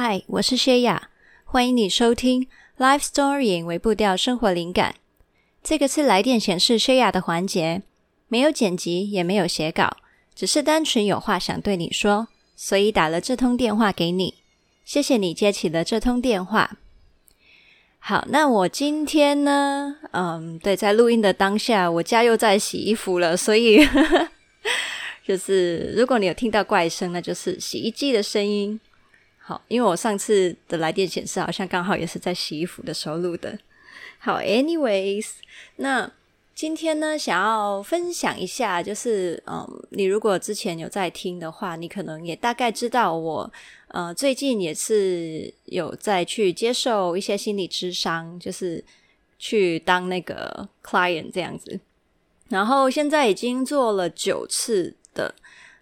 嗨，我是谢雅，欢迎你收听《Life Story》为步调生活灵感。这个是来电显示谢雅的环节，没有剪辑，也没有写稿，只是单纯有话想对你说，所以打了这通电话给你。谢谢你接起了这通电话。好，那我今天呢？嗯，对，在录音的当下，我家又在洗衣服了，所以 就是如果你有听到怪声，那就是洗衣机的声音。好，因为我上次的来电显示好像刚好也是在洗衣服的时候录的。好，anyways，那今天呢，想要分享一下，就是嗯，你如果之前有在听的话，你可能也大概知道我。呃，最近也是有在去接受一些心理咨商，就是去当那个 client 这样子。然后现在已经做了九次的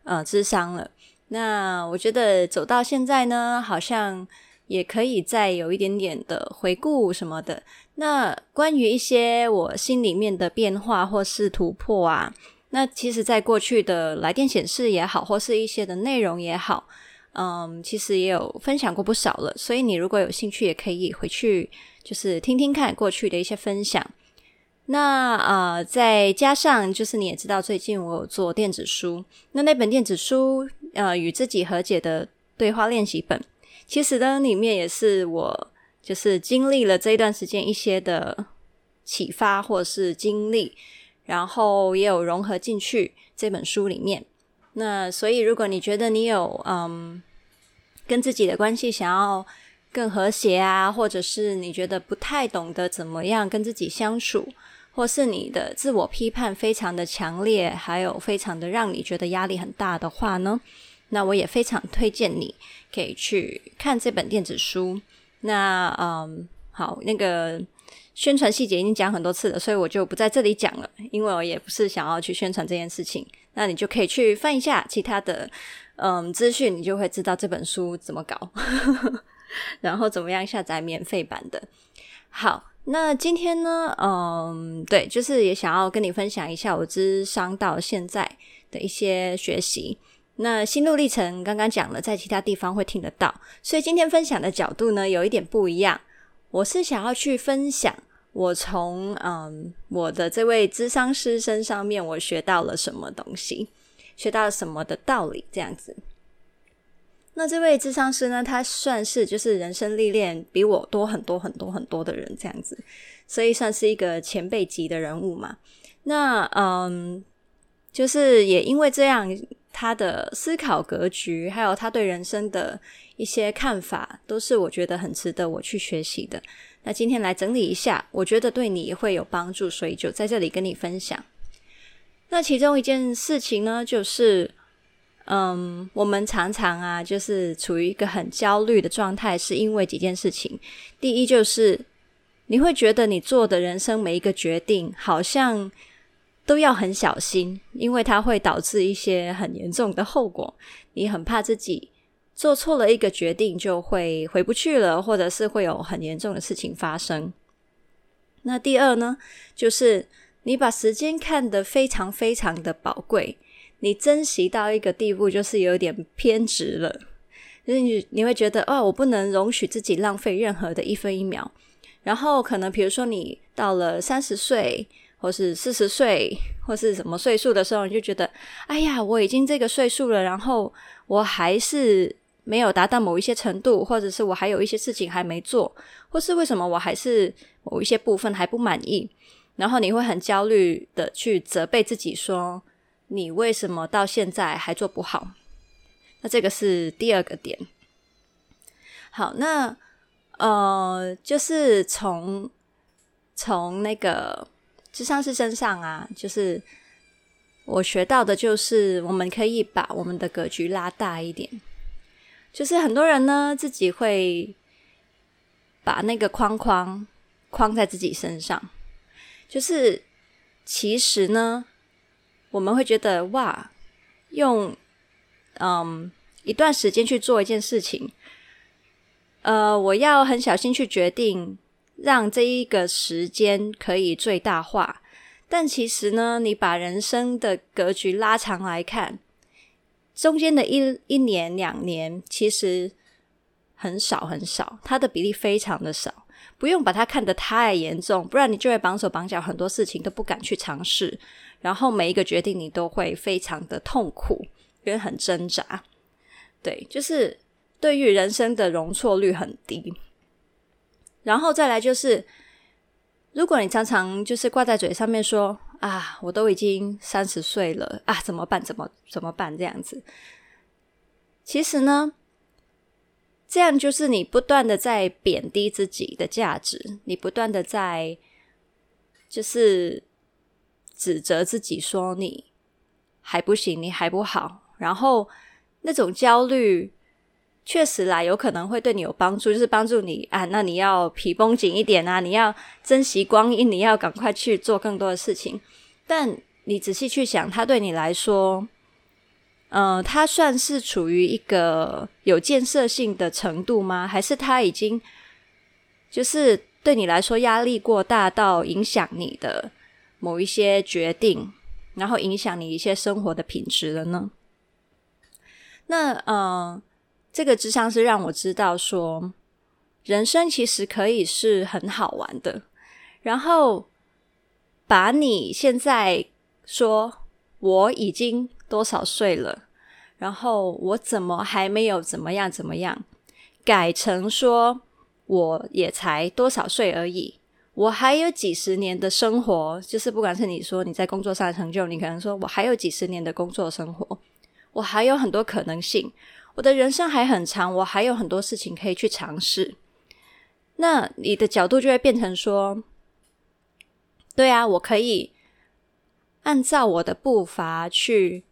呃咨商了。那我觉得走到现在呢，好像也可以再有一点点的回顾什么的。那关于一些我心里面的变化或是突破啊，那其实在过去的来电显示也好，或是一些的内容也好。嗯，其实也有分享过不少了，所以你如果有兴趣，也可以回去就是听听看过去的一些分享。那呃，再加上就是你也知道，最近我有做电子书，那那本电子书呃与自己和解的对话练习本，其实呢里面也是我就是经历了这一段时间一些的启发或是经历，然后也有融合进去这本书里面。那所以，如果你觉得你有嗯跟自己的关系想要更和谐啊，或者是你觉得不太懂得怎么样跟自己相处，或是你的自我批判非常的强烈，还有非常的让你觉得压力很大的话呢，那我也非常推荐你可以去看这本电子书。那嗯，好，那个。宣传细节已经讲很多次了，所以我就不在这里讲了，因为我也不是想要去宣传这件事情。那你就可以去翻一下其他的嗯资讯，你就会知道这本书怎么搞，然后怎么样下载免费版的。好，那今天呢，嗯，对，就是也想要跟你分享一下我咨商到现在的一些学习。那心路历程刚刚讲了，在其他地方会听得到，所以今天分享的角度呢，有一点不一样。我是想要去分享我从嗯我的这位咨商师身上面我学到了什么东西，学到了什么的道理这样子。那这位咨商师呢，他算是就是人生历练比我多很多很多很多的人这样子，所以算是一个前辈级的人物嘛。那嗯，就是也因为这样，他的思考格局还有他对人生的。一些看法都是我觉得很值得我去学习的。那今天来整理一下，我觉得对你也会有帮助，所以就在这里跟你分享。那其中一件事情呢，就是，嗯，我们常常啊，就是处于一个很焦虑的状态，是因为几件事情。第一就是你会觉得你做的人生每一个决定，好像都要很小心，因为它会导致一些很严重的后果，你很怕自己。做错了一个决定，就会回不去了，或者是会有很严重的事情发生。那第二呢，就是你把时间看得非常非常的宝贵，你珍惜到一个地步，就是有点偏执了。就是你你会觉得，哦，我不能容许自己浪费任何的一分一秒。然后可能比如说你到了三十岁，或是四十岁，或是什么岁数的时候，你就觉得，哎呀，我已经这个岁数了，然后我还是。没有达到某一些程度，或者是我还有一些事情还没做，或是为什么我还是某一些部分还不满意，然后你会很焦虑的去责备自己，说你为什么到现在还做不好？那这个是第二个点。好，那呃，就是从从那个咨商是身上啊，就是我学到的，就是我们可以把我们的格局拉大一点。就是很多人呢，自己会把那个框框框在自己身上。就是其实呢，我们会觉得哇，用嗯一段时间去做一件事情，呃，我要很小心去决定，让这一个时间可以最大化。但其实呢，你把人生的格局拉长来看。中间的一一年两年，其实很少很少，它的比例非常的少，不用把它看得太严重，不然你就会绑手绑脚，很多事情都不敢去尝试，然后每一个决定你都会非常的痛苦，因为很挣扎。对，就是对于人生的容错率很低。然后再来就是，如果你常常就是挂在嘴上面说啊，我都已经三十岁了啊，怎么办？怎么怎么办？这样子，其实呢。这样就是你不断的在贬低自己的价值，你不断的在就是指责自己，说你还不行，你还不好。然后那种焦虑确实啦，有可能会对你有帮助，就是帮助你啊。那你要皮绷紧一点啊，你要珍惜光阴，你要赶快去做更多的事情。但你仔细去想，它对你来说。呃，他算是处于一个有建设性的程度吗？还是他已经就是对你来说压力过大到影响你的某一些决定，然后影响你一些生活的品质了呢？那嗯、呃，这个智商是让我知道说，人生其实可以是很好玩的。然后把你现在说我已经。多少岁了？然后我怎么还没有怎么样怎么样？改成说我也才多少岁而已，我还有几十年的生活。就是不管是你说你在工作上的成就，你可能说我还有几十年的工作生活，我还有很多可能性，我的人生还很长，我还有很多事情可以去尝试。那你的角度就会变成说，对啊，我可以按照我的步伐去。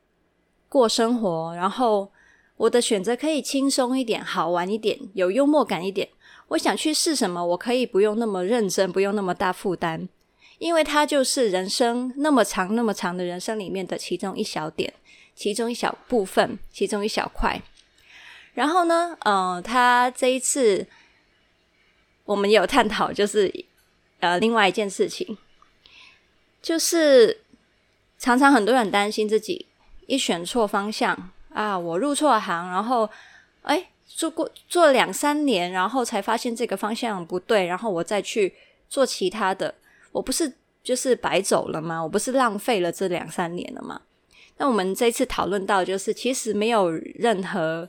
过生活，然后我的选择可以轻松一点、好玩一点、有幽默感一点。我想去试什么，我可以不用那么认真，不用那么大负担，因为它就是人生那么长、那么长的人生里面的其中一小点、其中一小部分、其中一小块。然后呢，嗯、呃，他这一次我们有探讨，就是呃，另外一件事情，就是常常很多人担心自己。一选错方向啊，我入错行，然后哎，做过做两三年，然后才发现这个方向不对，然后我再去做其他的，我不是就是白走了吗？我不是浪费了这两三年了吗？那我们这次讨论到，就是其实没有任何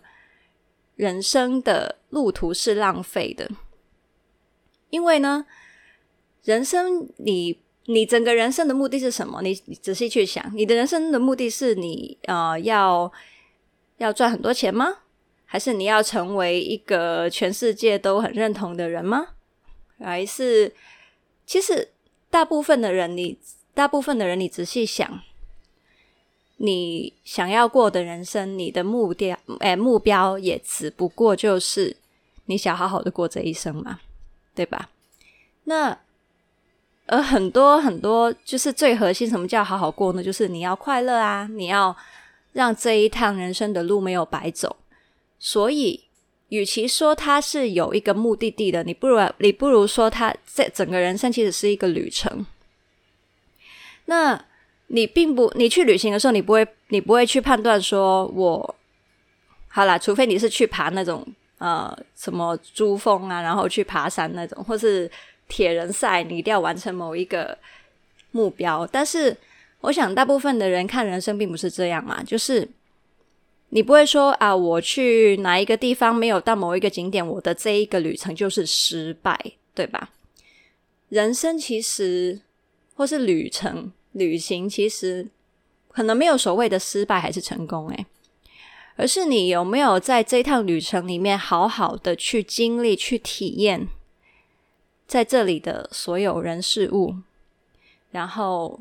人生的路途是浪费的，因为呢，人生你。你整个人生的目的是什么？你仔细去想，你的人生的目的是你呃要要赚很多钱吗？还是你要成为一个全世界都很认同的人吗？还是其实大部分的人，你大部分的人，你仔细想，你想要过的人生，你的目标哎目标也只不过就是你想好好的过这一生嘛，对吧？那。而很多很多，就是最核心，什么叫好好过呢？就是你要快乐啊，你要让这一趟人生的路没有白走。所以，与其说它是有一个目的地的，你不如你不如说它这整个人生其实是一个旅程。那你并不，你去旅行的时候，你不会，你不会去判断说我好啦，除非你是去爬那种呃什么珠峰啊，然后去爬山那种，或是。铁人赛，你一定要完成某一个目标。但是，我想大部分的人看人生并不是这样嘛，就是你不会说啊，我去哪一个地方没有到某一个景点，我的这一个旅程就是失败，对吧？人生其实或是旅程、旅行，其实可能没有所谓的失败还是成功，诶，而是你有没有在这趟旅程里面好好的去经历、去体验。在这里的所有人事物，然后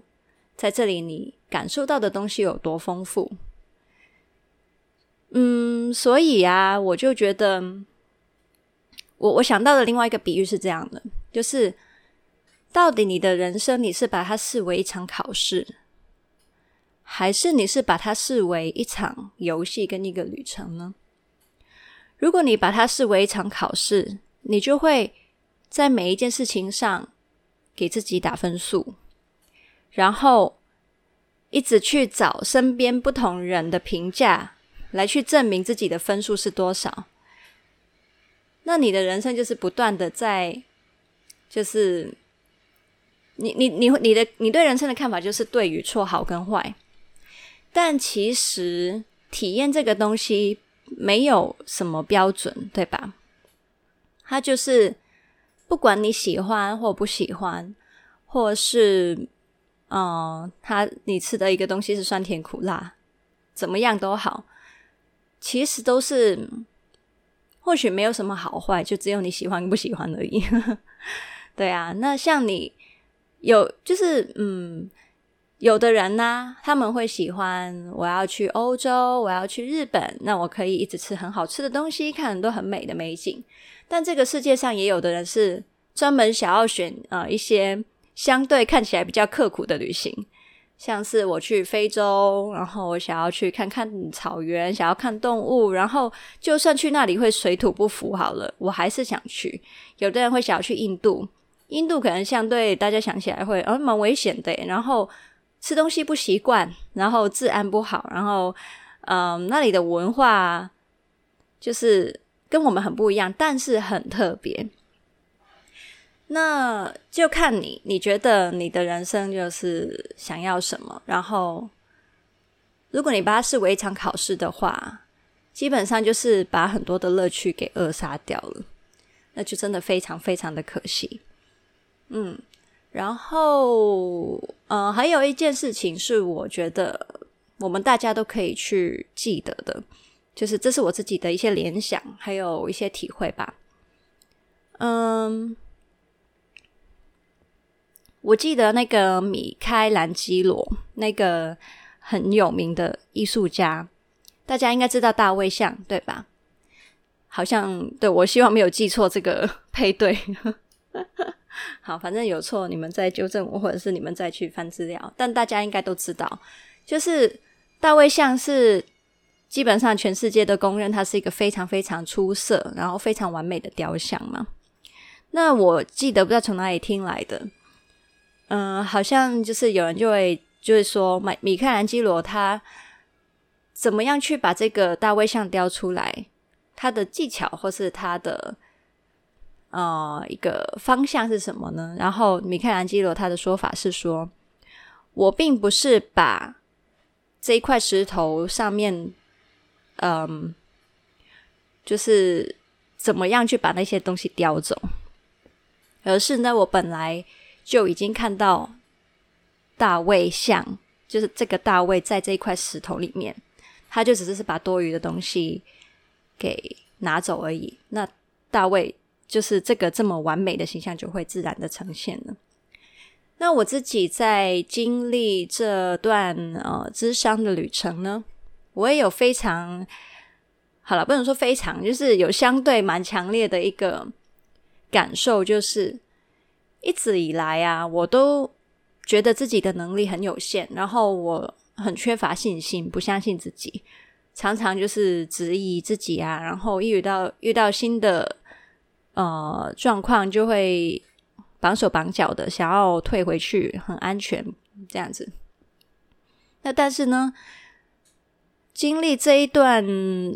在这里你感受到的东西有多丰富？嗯，所以啊，我就觉得，我我想到的另外一个比喻是这样的，就是到底你的人生，你是把它视为一场考试，还是你是把它视为一场游戏跟一个旅程呢？如果你把它视为一场考试，你就会。在每一件事情上给自己打分数，然后一直去找身边不同人的评价，来去证明自己的分数是多少。那你的人生就是不断的在，就是你你你你的你对人生的看法就是对与错、好跟坏，但其实体验这个东西没有什么标准，对吧？它就是不管你喜欢或不喜欢，或是嗯，它你吃的一个东西是酸甜苦辣，怎么样都好，其实都是。或许没有什么好坏，就只有你喜欢不喜欢而已。对啊，那像你有就是嗯，有的人呢、他们会喜欢我要去欧洲，我要去日本，那我可以一直吃很好吃的东西，看很多很美的美景。但这个世界上也有的人是专门想要选呃一些相对看起来比较刻苦的旅行。像是我去非洲，然后我想要去看看草原，想要看动物，然后就算去那里会水土不服，好了，我还是想去。有的人会想要去印度，印度可能相对大家想起来会呃蛮危险的，然后吃东西不习惯，然后治安不好，然后嗯、那里的文化就是跟我们很不一样，但是很特别。那就看你，你觉得你的人生就是想要什么？然后，如果你把它视为一场考试的话，基本上就是把很多的乐趣给扼杀掉了，那就真的非常非常的可惜。嗯，然后，呃，还有一件事情是我觉得我们大家都可以去记得的，就是这是我自己的一些联想，还有一些体会吧。嗯。我记得那个米开朗基罗，那个很有名的艺术家，大家应该知道大卫像，对吧？好像对，我希望没有记错这个配对。好，反正有错你们再纠正我，或者是你们再去翻资料。但大家应该都知道，就是大卫像是基本上全世界都公认它是一个非常非常出色，然后非常完美的雕像嘛。那我记得不知道从哪里听来的。嗯、好像就是有人就会就是说，米米开朗基罗他怎么样去把这个大卫像雕出来？他的技巧或是他的呃一个方向是什么呢？然后米开朗基罗他的说法是说，我并不是把这一块石头上面，嗯、就是怎么样去把那些东西雕走，而是呢，我本来。就已经看到大卫像，就是这个大卫在这一块石头里面，他就只是是把多余的东西给拿走而已。那大卫就是这个这么完美的形象就会自然的呈现了。那我自己在经历这段呃咨商的旅程呢，我也有非常好了，不能说非常，就是有相对蛮强烈的一个感受，就是。一直以来啊，我都觉得自己的能力很有限，然后我很缺乏信心，不相信自己，常常就是质疑自己啊，然后一遇到遇到新的呃状况，就会绑手绑脚的想要退回去，很安全这样子。那但是呢，经历这一段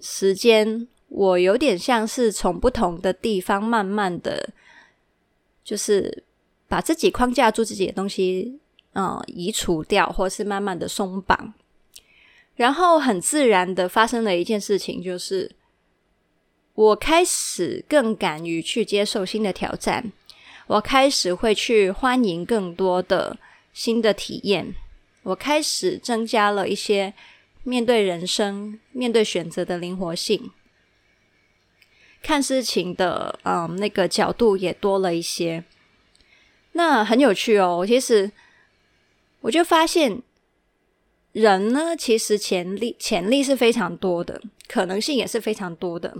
时间，我有点像是从不同的地方慢慢的就是。把自己框架住自己的东西，嗯，移除掉，或是慢慢的松绑，然后很自然的发生了一件事情，就是我开始更敢于去接受新的挑战，我开始会去欢迎更多的新的体验，我开始增加了一些面对人生、面对选择的灵活性，看事情的嗯那个角度也多了一些。那很有趣哦，其实我就发现，人呢，其实潜力潜力是非常多的，可能性也是非常多的。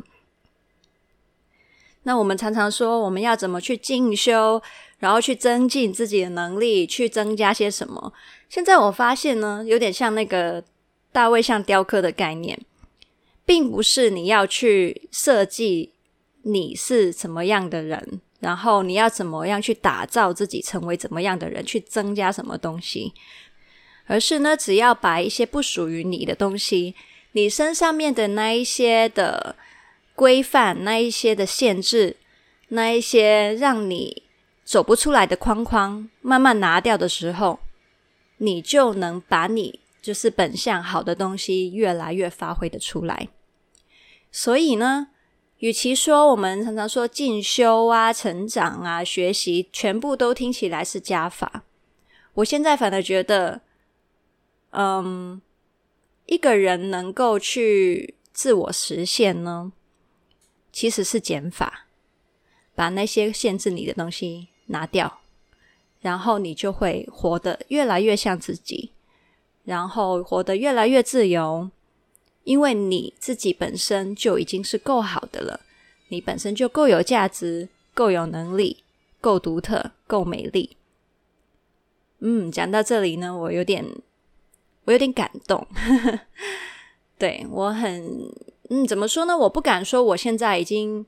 那我们常常说，我们要怎么去进修，然后去增进自己的能力，去增加些什么？现在我发现呢，有点像那个大卫像雕刻的概念，并不是你要去设计你是什么样的人。然后你要怎么样去打造自己，成为怎么样的人，去增加什么东西？而是呢，只要把一些不属于你的东西，你身上面的那一些的规范、那一些的限制、那一些让你走不出来的框框，慢慢拿掉的时候，你就能把你就是本相好的东西越来越发挥的出来。所以呢，与其说我们常常说进修啊、成长啊、学习，全部都听起来是加法，我现在反而觉得，嗯，一个人能够去自我实现呢，其实是减法，把那些限制你的东西拿掉，然后你就会活得越来越像自己，然后活得越来越自由。因为你自己本身就已经是够好的了，你本身就够有价值、够有能力、够独特、够美丽。嗯，讲到这里呢，我有点，我有点感动。对，我很，嗯，怎么说呢？我不敢说我现在已经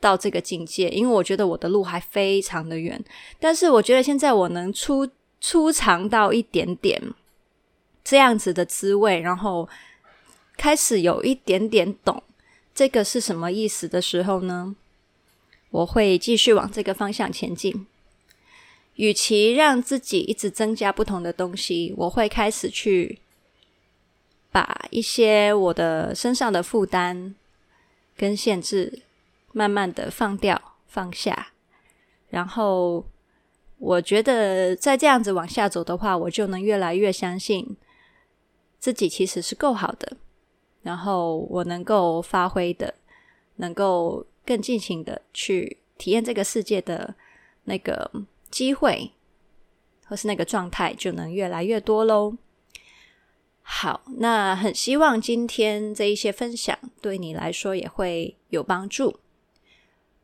到这个境界，因为我觉得我的路还非常的远。但是我觉得现在我能初初尝到一点点这样子的滋味，然后。开始有一点点懂这个是什么意思的时候呢，我会继续往这个方向前进。与其让自己一直增加不同的东西，我会开始去把一些我的身上的负担跟限制慢慢的放掉、放下。然后，我觉得再这样子往下走的话，我就能越来越相信自己其实是够好的。然后我能够发挥的，能够更尽情的去体验这个世界的那个机会，或是那个状态，就能越来越多喽。好，那很希望今天这一些分享对你来说也会有帮助。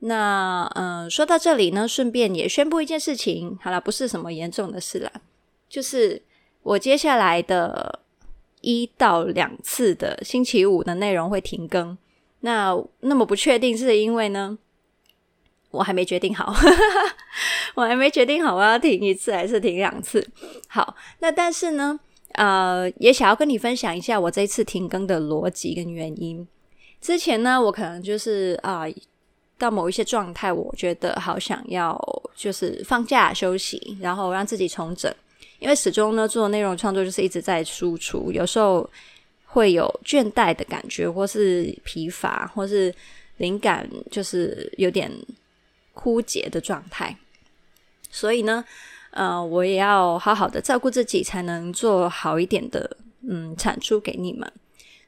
那嗯、说到这里呢，顺便也宣布一件事情，好了，不是什么严重的事啦，就是我接下来的。一到两次的星期五的内容会停更，那那么不确定是因为呢，我还没决定好，我还没决定好我要停一次还是停两次。好，那但是呢，呃，也想要跟你分享一下我这一次停更的逻辑跟原因。之前呢，我可能就是啊、到某一些状态，我觉得好想要就是放假休息，然后让自己重整。因为始终呢，做内容创作就是一直在输出，有时候会有倦怠的感觉，或是疲乏，或是灵感就是有点枯竭的状态。所以呢，呃，我也要好好的照顾自己，才能做好一点的嗯产出给你们。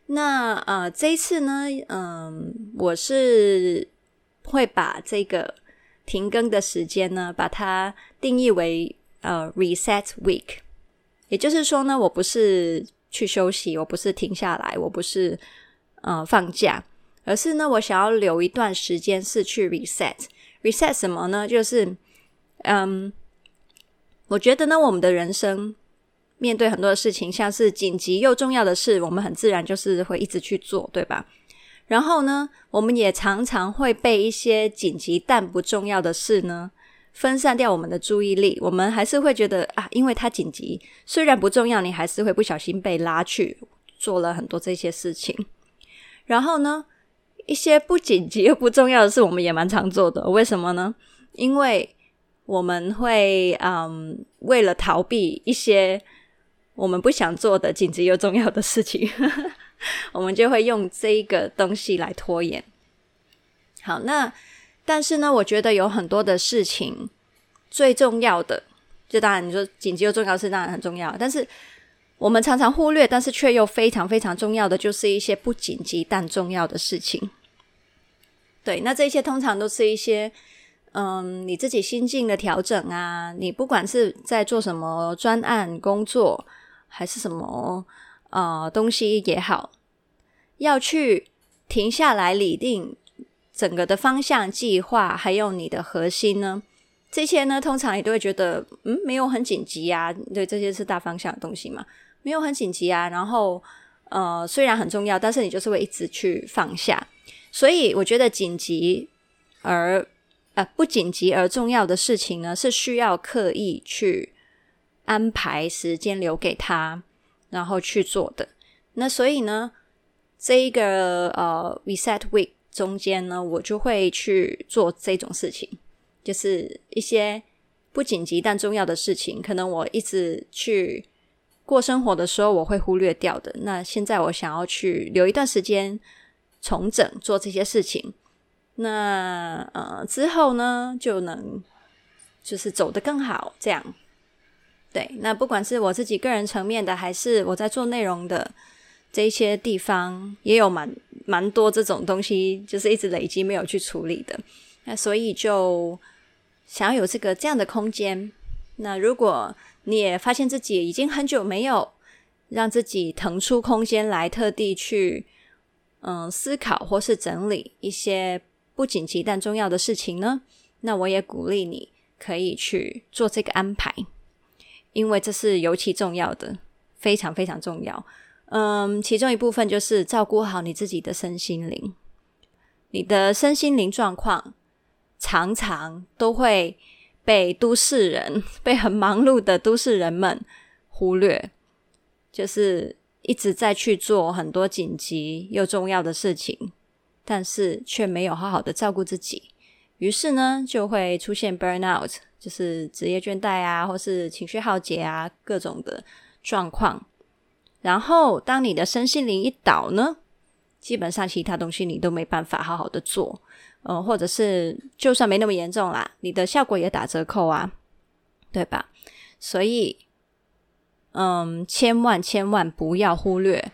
那呃，这一次呢，嗯、我是会把这个停更的时间呢，把它定义为。呃、reset week，也就是说呢，我不是去休息，我不是停下来，我不是呃放假，而是呢，我想要留一段时间是去 reset。reset 什么呢？就是嗯，我觉得呢，我们的人生面对很多的事情，像是紧急又重要的事，我们很自然就是会一直去做，对吧？然后呢，我们也常常会被一些紧急但不重要的事呢。分散掉我们的注意力，我们还是会觉得啊，因为它紧急，虽然不重要，你还是会不小心被拉去做了很多这些事情。然后呢，一些不紧急又不重要的事，我们也蛮常做的。为什么呢？因为我们会嗯，为了逃避一些我们不想做的紧急又重要的事情，我们就会用这一个东西来拖延。好，那。但是呢，我觉得有很多的事情最重要的，就当然你说紧急又重要是当然很重要，但是我们常常忽略，但是却又非常非常重要的，就是一些不紧急但重要的事情。对，那这些通常都是一些嗯，你自己心境的调整啊，你不管是在做什么专案工作，还是什么呃东西也好，要去停下来理定。整个的方向计划，还有你的核心呢，这些呢，通常你都会觉得，嗯，没有很紧急啊。对，这些是大方向的东西嘛，没有很紧急啊。然后，呃，虽然很重要，但是你就是会一直去放下。所以，我觉得紧急而呃不紧急而重要的事情呢，是需要刻意去安排时间留给他，然后去做的。那所以呢，这一个呃 reset week。中间呢，我就会去做这种事情，就是一些不紧急但重要的事情，可能我一直去过生活的时候，我会忽略掉的。那现在我想要去留一段时间重整做这些事情，那呃之后呢，就能就是走得更好，这样。对，那不管是我自己个人层面的，还是我在做内容的这一些地方，也有蛮蛮多这种东西，就是一直累积没有去处理的。那所以就想要有这个这样的空间。那如果你也发现自己已经很久没有让自己腾出空间来，特地去嗯思考或是整理一些不紧急但重要的事情呢，那我也鼓励你可以去做这个安排。因为这是尤其重要的，非常非常重要。嗯，其中一部分就是照顾好你自己的身心灵。你的身心灵状况常常都会被都市人、被很忙碌的都市人们忽略，就是一直在去做很多紧急又重要的事情，但是却没有好好的照顾自己，于是呢，就会出现 burnout。就是职业倦怠啊，或是情绪耗竭啊，各种的状况。然后，当你的身心灵一倒呢，基本上其他东西你都没办法好好的做，呃，或者是就算没那么严重啦，你的效果也打折扣啊，对吧？所以，嗯，千万千万不要忽略